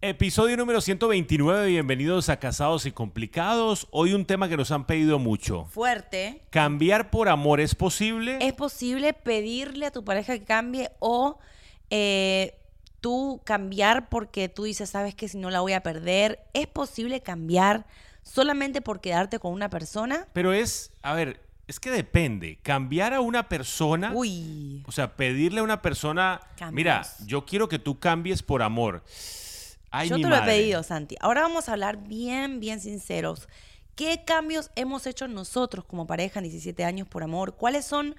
Episodio número 129, bienvenidos a Casados y Complicados. Hoy un tema que nos han pedido mucho. Fuerte. ¿Cambiar por amor es posible? ¿Es posible pedirle a tu pareja que cambie o eh, tú cambiar porque tú dices, sabes que si no la voy a perder? ¿Es posible cambiar solamente por quedarte con una persona? Pero es, a ver, es que depende. Cambiar a una persona, Uy. o sea, pedirle a una persona, Cambios. mira, yo quiero que tú cambies por amor. Ay, Yo te lo he pedido, Santi. Ahora vamos a hablar bien, bien sinceros. ¿Qué cambios hemos hecho nosotros como pareja en 17 años por amor? ¿Cuáles son,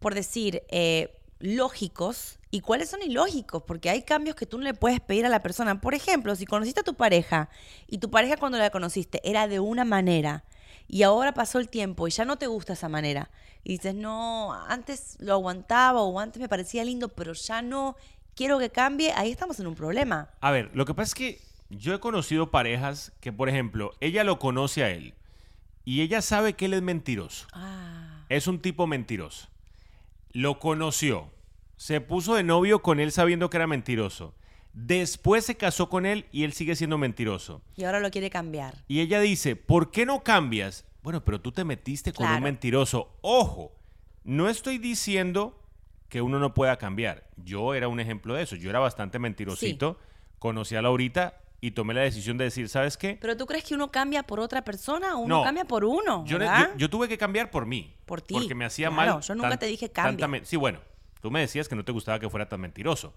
por decir, eh, lógicos y cuáles son ilógicos? Porque hay cambios que tú no le puedes pedir a la persona. Por ejemplo, si conociste a tu pareja y tu pareja cuando la conociste era de una manera y ahora pasó el tiempo y ya no te gusta esa manera y dices, no, antes lo aguantaba o antes me parecía lindo, pero ya no quiero que cambie, ahí estamos en un problema. A ver, lo que pasa es que yo he conocido parejas que, por ejemplo, ella lo conoce a él y ella sabe que él es mentiroso. Ah. Es un tipo mentiroso. Lo conoció. Se puso de novio con él sabiendo que era mentiroso. Después se casó con él y él sigue siendo mentiroso. Y ahora lo quiere cambiar. Y ella dice, ¿por qué no cambias? Bueno, pero tú te metiste con un mentiroso. Ojo, no estoy diciendo que uno no pueda cambiar. Yo era un ejemplo de eso. Yo era bastante mentirosito. Conocí a Laurita y tomé la decisión de decir, ¿sabes qué? Pero tú crees que uno cambia por otra persona o uno No. cambia por uno, Yo, yo- yo tuve que cambiar por mí. Por ti, Porque me hacía claro, mal. yo nunca te dije cambia. sí, bueno, tú me decías que no te gustaba que fuera tan mentiroso.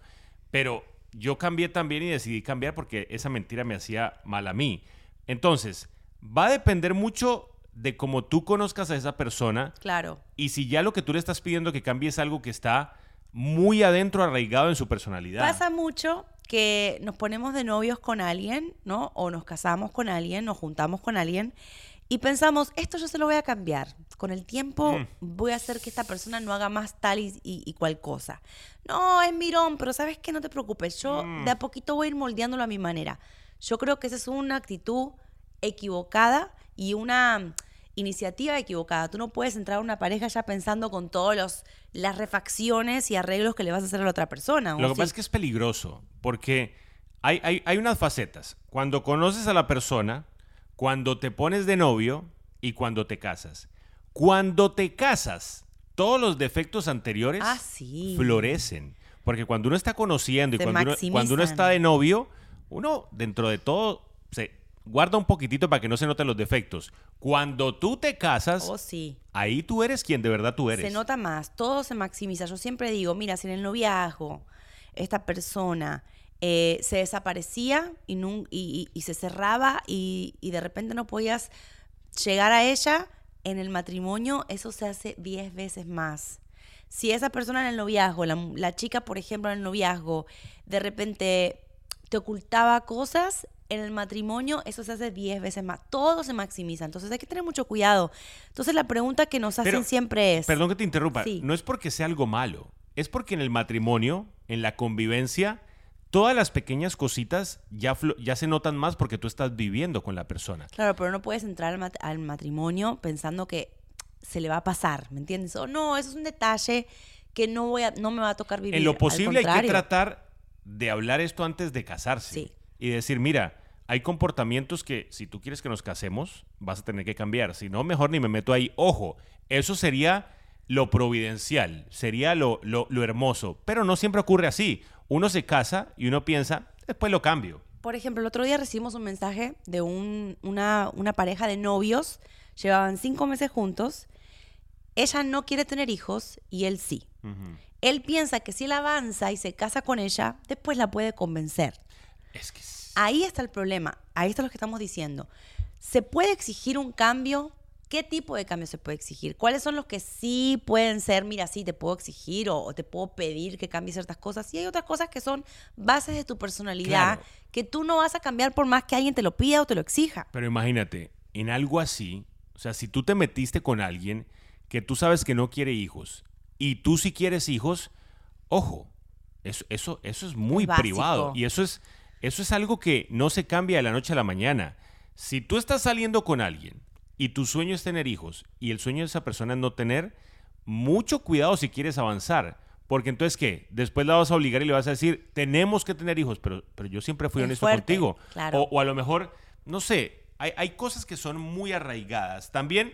Pero yo cambié también y decidí cambiar porque esa mentira me hacía mal a mí. Entonces, va a depender mucho de cómo tú conozcas a esa persona Claro. y si ya lo que tú le estás pidiendo que cambie es algo que está muy adentro, arraigado en su personalidad. Pasa mucho que nos ponemos de novios con alguien, ¿no? O nos casamos con alguien, nos juntamos con alguien y pensamos, esto yo se lo voy a cambiar. Con el tiempo Mm. voy a hacer que esta persona no haga más tal y, y- y cual cosa. No, es mirón, pero ¿sabes qué? No te preocupes. Yo Mm. de a poquito voy a ir moldeándolo a mi manera. Yo creo que esa es una actitud equivocada y una mm, iniciativa equivocada. Tú no puedes entrar a una pareja ya pensando con todas las refacciones y arreglos que le vas a hacer a la otra persona. ¿o Lo que sí? pasa es que es peligroso, porque hay, hay, hay unas facetas. Cuando conoces a la persona, cuando te pones de novio y cuando te casas. Cuando te casas, todos los defectos anteriores Ah, sí. florecen. Porque cuando uno está conociendo y cuando uno, cuando uno está de novio, uno dentro de todo se guarda un poquitito para que no se noten los defectos. Cuando tú te casas, Oh, sí. ahí tú eres quien de verdad tú eres. Se nota más, todo se maximiza. Yo siempre digo, mira, si en el noviazgo esta persona eh, se desaparecía y, nun- y- y- y se cerraba y, y de repente no podías llegar a ella, en el matrimonio eso se hace 10 veces más. Si esa persona en el noviazgo, la, la chica, por ejemplo, en el noviazgo, de repente te ocultaba cosas, en el matrimonio eso se hace 10 veces más. Todo se maximiza. Entonces hay que tener mucho cuidado. Entonces la pregunta que nos hacen Pero, siempre es... Perdón que te interrumpa. Sí. No es porque sea algo malo. Es porque en el matrimonio, en la convivencia, todas las pequeñas cositas ya, ya se notan más porque tú estás viviendo con la persona. Claro, pero no puedes entrar al, mat- al matrimonio pensando que se le va a pasar, ¿me entiendes? O no, eso es un detalle que no voy a, no me va a tocar vivir. En lo posible hay que tratar de hablar esto antes de casarse. Sí. Y decir, mira, hay comportamientos que si tú quieres que nos casemos, vas a tener que cambiar. Si no, mejor ni me meto ahí. Ojo, eso sería lo providencial, sería lo, lo, lo hermoso. Pero no siempre ocurre así. Uno se casa y uno piensa, después lo cambio. Por ejemplo, el otro día recibimos un mensaje de un- una, una pareja de novios, llevaban cinco meses juntos, ella no quiere tener hijos y él sí. Él piensa que si él avanza y se casa con ella, después la puede convencer. Es que... es- Ahí está el problema, ahí está lo que estamos diciendo. ¿Se puede exigir un cambio? ¿Qué tipo de cambio se puede exigir? ¿Cuáles son los que sí pueden ser, mira, sí, te puedo exigir o, o te puedo pedir que cambies ciertas cosas? Y hay otras cosas que son bases de tu personalidad Claro. que tú no vas a cambiar por más que alguien te lo pida o te lo exija. Pero imagínate, en algo así, o sea, si tú te metiste con alguien que tú sabes que no quiere hijos y tú sí quieres hijos, ojo, eso, eso, eso es muy básico. privado y eso es, eso es algo que no se cambia de la noche a la mañana. Si tú estás saliendo con alguien y tu sueño es tener hijos y el sueño de esa persona es no tener, mucho cuidado si quieres avanzar, Porque entonces, ¿qué? Después la vas a obligar y le vas a decir, tenemos que tener hijos, pero, pero yo siempre fui Es honesto fuerte, contigo. claro. O, o a lo mejor, no sé, hay, hay cosas que son muy arraigadas. También,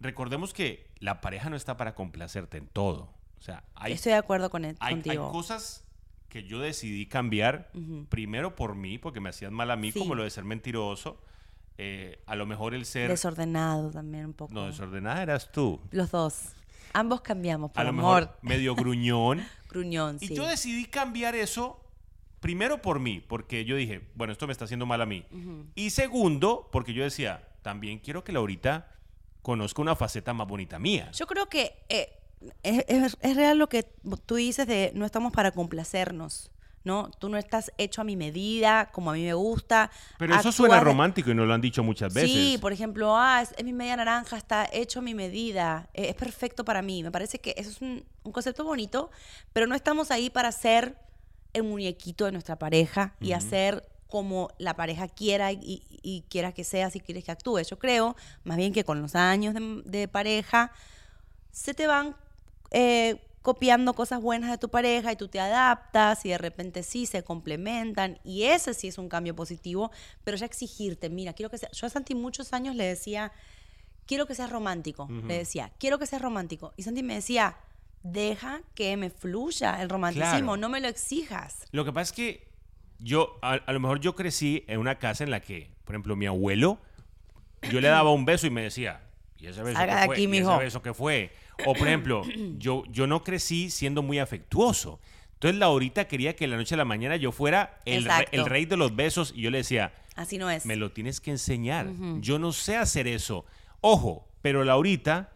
recordemos que la pareja no está para complacerte en todo. O sea, hay, Estoy de acuerdo con él, hay, hay contigo. cosas que yo decidí cambiar, primero por mí, porque me hacían mal a mí, Sí. como lo de ser mentiroso. Eh, a lo mejor el ser... Desordenado también un poco. no, desordenada eras tú. Los dos. Ambos cambiamos, por a lo amor. mejor medio gruñón. Gruñón, Y sí. yo decidí cambiar eso primero por mí, porque yo dije, bueno, esto me está haciendo mal a mí. Y segundo, porque yo decía, también quiero que Laurita conozca una faceta más bonita mía. Yo creo que eh, es, es- es real lo que tú dices de no estamos para complacernos, ¿no? Tú no estás hecho a mi medida, como a mí me gusta. Pero eso Actúas suena romántico y nos lo han dicho muchas veces. Sí, por ejemplo, ah, es, es mi media naranja, está hecho a mi medida, eh, es perfecto para mí. Me parece que eso es un, un concepto bonito, pero no estamos ahí para ser el muñequito de nuestra pareja y hacer como la pareja quiera y, y- y quiera que sea, si quieres que actúe. Yo creo, más bien que con los años de, de pareja, se te van eh, copiando cosas buenas de tu pareja y tú te adaptas y de repente sí se complementan y ese sí es un cambio positivo, pero ya exigirte, mira, quiero que sea, yo a Santi muchos años le decía, quiero que seas romántico, le decía, quiero que seas romántico y Santi me decía, deja que me fluya el romanticismo, Claro. no me lo exijas. Lo que pasa es que yo, a, a lo mejor yo crecí en una casa en la que, por ejemplo, mi abuelo, yo le daba un beso y me decía, ¿y ese beso Salga qué de fue? aquí, ¿Y ese mijo". beso qué fue? O, por ejemplo, yo, yo no crecí siendo muy afectuoso. Entonces, Laurita quería que la noche a la mañana yo fuera el, re- Exacto. el rey de los besos y yo le decía, Así no es. me lo tienes que enseñar. Yo no sé hacer eso. Ojo, pero Laurita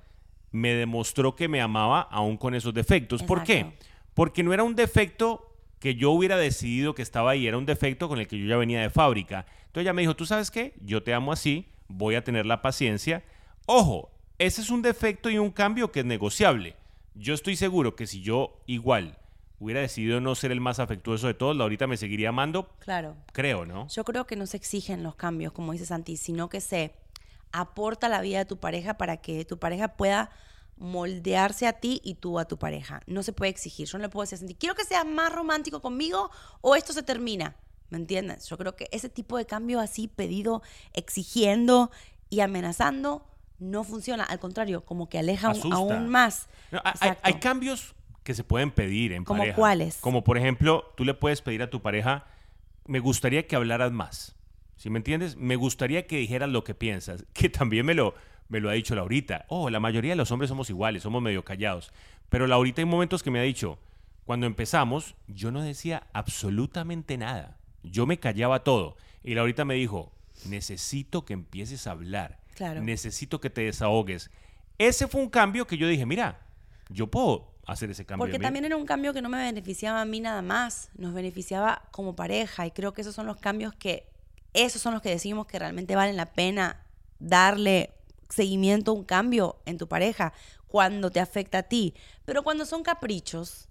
me demostró que me amaba aún con esos defectos. ¿Por qué? Porque no era un defecto que yo hubiera decidido que estaba ahí, era un defecto con el que yo ya venía de fábrica. Entonces ella me dijo, ¿tú sabes qué? Yo te amo así, voy a tener la paciencia. Ojo, ese es un defecto y un cambio que es negociable. Yo estoy seguro que si yo igual hubiera decidido no ser el más afectuoso de todos, Laurita me seguiría amando, Claro. creo, ¿no? Yo creo que no se exigen los cambios, como dice Santi, sino que se aporta la vida de tu pareja para que tu pareja pueda moldearse a ti y tú a tu pareja. No se puede exigir. Yo no le puedo decir a Santi, quiero que seas más romántico conmigo o esto se termina. ¿Me entiendes? Yo creo que ese tipo de cambio así pedido, exigiendo y amenazando, no funciona. Al contrario, como que aleja aún- más. No, hay- cambios que se pueden pedir en ¿Como cuáles? Como por ejemplo, tú le puedes pedir a tu pareja, me gustaría que hablaras más. ¿Sí me entiendes? Me gustaría que dijeras lo que piensas. Que también me lo, me lo ha dicho Laurita. Oh, la mayoría de los hombres somos iguales, somos medio callados. Pero Laurita hay momentos que me ha dicho, cuando empezamos, yo no decía absolutamente nada. Yo me callaba todo. Y Laurita me dijo, necesito que empieces a hablar. Claro. Necesito que te desahogues. Ese fue un cambio que yo dije, mira, yo puedo hacer ese cambio. Porque también era un cambio que no me beneficiaba a mí nada más, nos beneficiaba como pareja y creo que esos son los cambios que, esos son los que decimos que realmente valen la pena darle seguimiento a un cambio en tu pareja cuando te afecta a ti. Pero cuando son caprichos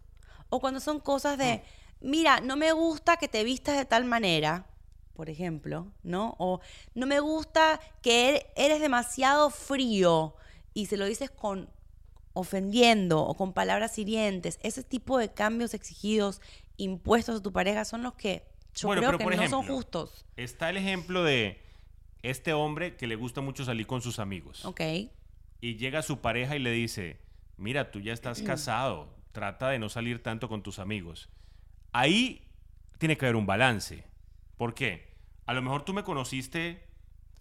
o cuando son cosas de, mira, no me gusta que te vistas de tal manera, por ejemplo, ¿no? O no me gusta que er- eres demasiado frío y se lo dices con ofendiendo o con palabras hirientes, ese tipo de cambios exigidos, impuestos a tu pareja son los que yo Bueno, creo que no son justos. Está el ejemplo de este hombre que le gusta mucho salir con sus amigos. Ok. Y llega su pareja y le dice, mira, tú ya estás casado, trata de no salir tanto con tus amigos. Ahí tiene que haber un balance. ¿Por qué? A lo mejor tú me conociste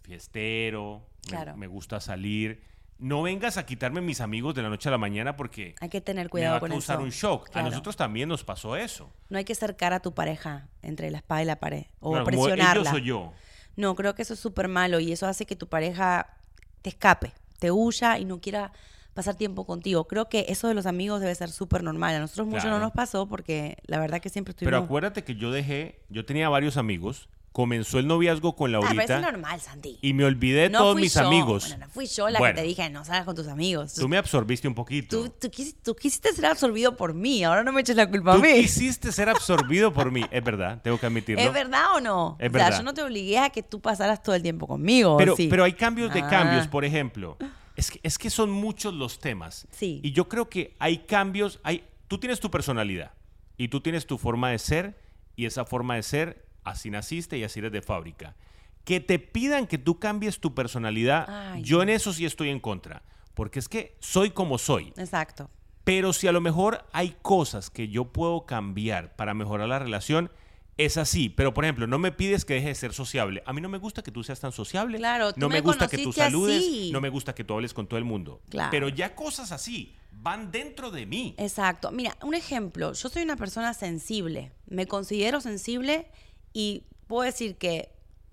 fiestero, me- Claro. me, gusta salir. No vengas a quitarme mis amigos de la noche a la mañana porque Hay que tener me va cuidado a con causar eso. un shock. Claro. A nosotros también nos pasó eso. No hay que cercar a tu pareja entre la espada y la pared o presionarla. yo. No, creo que eso es súper malo y eso hace que tu pareja te escape, te huya y no quiera pasar tiempo contigo. Creo que eso de los amigos debe ser súper normal. A nosotros mucho no nos pasó porque la verdad que siempre Pero estuvimos... acuérdate que yo dejé, yo tenía varios amigos, comenzó el noviazgo con Ah, pero Laurita eso es normal, Santi. y me olvidé de no todos fui mis yo. amigos. Bueno, no fui yo la Bueno, que te dije, no salgas con tus amigos. Tú me absorbiste un poquito. Tú, tú quis- tú quisiste ser absorbido por mí, ahora no me eches la culpa a Tú mí. quisiste ser absorbido por mí. Es verdad, tengo que admitirlo. ¿Es verdad o no? Es o sea, verdad. yo no te obligué a que tú pasaras todo el tiempo conmigo. ¿o Pero, sí? pero hay cambios de Ah. cambios, por ejemplo. Es que, es que son muchos los temas. Sí. Y yo creo que hay cambios, hay, tú tienes tu personalidad y tú tienes tu forma de ser y esa forma de ser, así naciste y así eres de fábrica. Que te pidan que tú cambies tu personalidad, Ay, yo en eso sí estoy en contra, porque es que soy como soy. Exacto. Pero si a lo mejor hay cosas que yo puedo cambiar para mejorar la relación, es así. Pero, por ejemplo, no me pides que deje de ser sociable. A mí no me gusta que tú seas tan sociable. Claro, tú no me, me gusta que tú saludes. así. No me gusta que tú hables con todo el mundo. Claro. Pero ya cosas así van dentro de mí. Exacto. Mira, un ejemplo. Yo soy una persona sensible. Me considero sensible y puedo decir que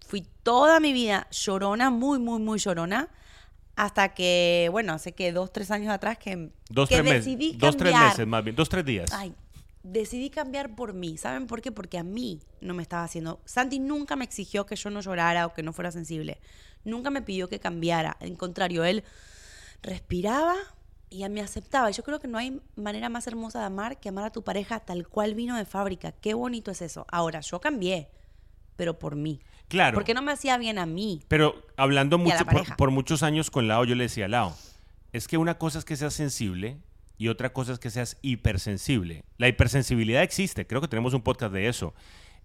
fui toda mi vida llorona, muy, muy, muy llorona. Hasta que, bueno, hace que dos, tres años atrás que, Dos, que tres meses. decidí Dos, tres cambiar. meses más bien. Dos, tres días. Ay, decidí cambiar por mí. ¿Saben por qué? Porque a mí no me estaba haciendo. Santi nunca me exigió que yo no llorara o que no fuera sensible. Nunca me pidió que cambiara. Al contrario, él respiraba y me aceptaba. Yo creo que no hay manera más hermosa de amar que amar a tu pareja tal cual vino de fábrica. Qué bonito es eso. Ahora, yo cambié, pero por mí. Claro. Porque no me hacía bien a mí. Pero hablando mucho por, por muchos años con Lao, yo le decía, Lao, es que una cosa es que seas sensible y otra cosa es que seas hipersensible. La hipersensibilidad existe, creo que tenemos un podcast de eso.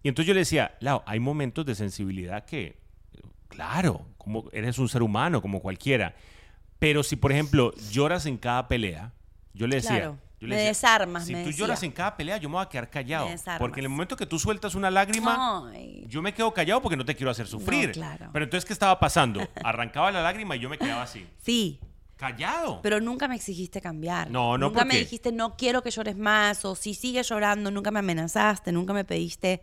Y entonces yo le decía, Lao, hay momentos de sensibilidad que, claro, como eres un ser humano, como cualquiera. Pero si, por ejemplo, lloras en cada pelea, yo le decía, Claro, yo le me decía, desarmas, Si me tú decía. lloras en cada pelea, yo me voy a quedar callado. Porque en el momento que tú sueltas una lágrima, Ay. yo me quedo callado porque no te quiero hacer sufrir. claro. Pero entonces, ¿qué estaba pasando? Arrancaba la lágrima y yo me quedaba así, Sí, callado. Pero nunca me exigiste cambiar. No, no, Nunca ¿por me dijiste, no quiero que llores más, o si sigues llorando, nunca me amenazaste, nunca me pediste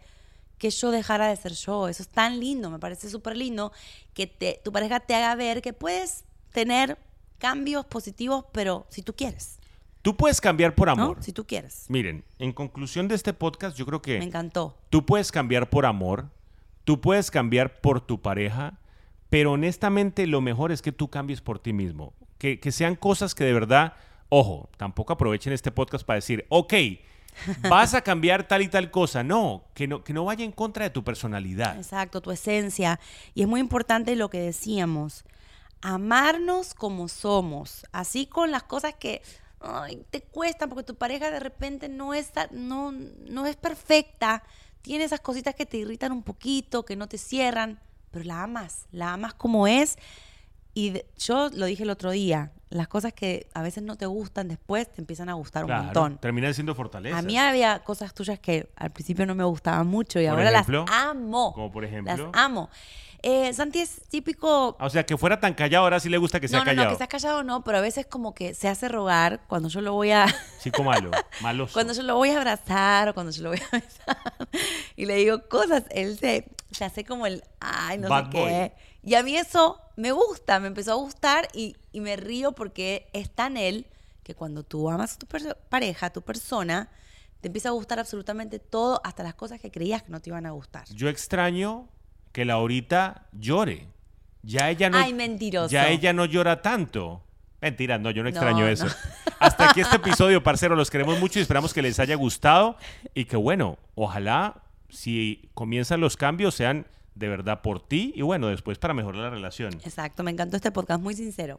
que yo dejara de ser yo. Eso es tan lindo, me parece súper lindo que te, tu pareja te haga ver que puedes tener cambios positivos, pero si tú quieres, Tú puedes cambiar por ¿no? amor. Si tú quieres. Miren, en conclusión de este podcast, yo creo Me que encantó. tú puedes cambiar por amor, tú puedes cambiar por tu pareja, pero honestamente lo mejor es que tú cambies por ti mismo. Que, que sean cosas que de verdad, ojo, tampoco aprovechen este podcast para decir, ok, vas a cambiar tal y tal cosa. No, que no, que no vaya en contra de tu personalidad. Exacto, tu esencia. Y es muy importante lo que decíamos, amarnos como somos, así con las cosas que te cuestan, porque tu pareja de repente no es, no, no es perfecta, tiene esas cositas que te irritan un poquito, que no te cierran, pero la amas, la amas como es. Y de- yo lo dije el otro día, las cosas que a veces no te gustan después te empiezan a gustar un montón. terminan siendo fortalezas. A mí había cosas tuyas que al principio no me gustaban mucho y Por ahora ejemplo, las amo. como por ejemplo. Las amo. Eh, Santi es típico. Ah, O sea, que fuera tan callado, ahora sí le gusta que sea no, no, callado. no, que seas callado no, pero a veces como que se hace rogar cuando yo lo voy a. Chico malo, maloso. cuando yo lo voy a abrazar o cuando yo lo voy a besar y le digo cosas, él se, se hace como el. Ay, no Bad sé qué. Y a mí eso me gusta, me empezó a gustar y, y me río porque es tan él que cuando tú amas a tu pareja, a tu persona, te empieza a gustar absolutamente todo, hasta las cosas que creías que no te iban a gustar. Yo extraño que Laurita llore. Ya ella no. Ay, mentiroso. Ya ella no llora tanto. Mentira, no, yo no extraño no. eso. Hasta aquí este episodio, parcero. Los queremos mucho y esperamos que les haya gustado. Y que bueno, ojalá si comienzan los cambios sean de verdad por ti y bueno, después para mejorar la relación. Exacto, me encantó este podcast, muy sincero.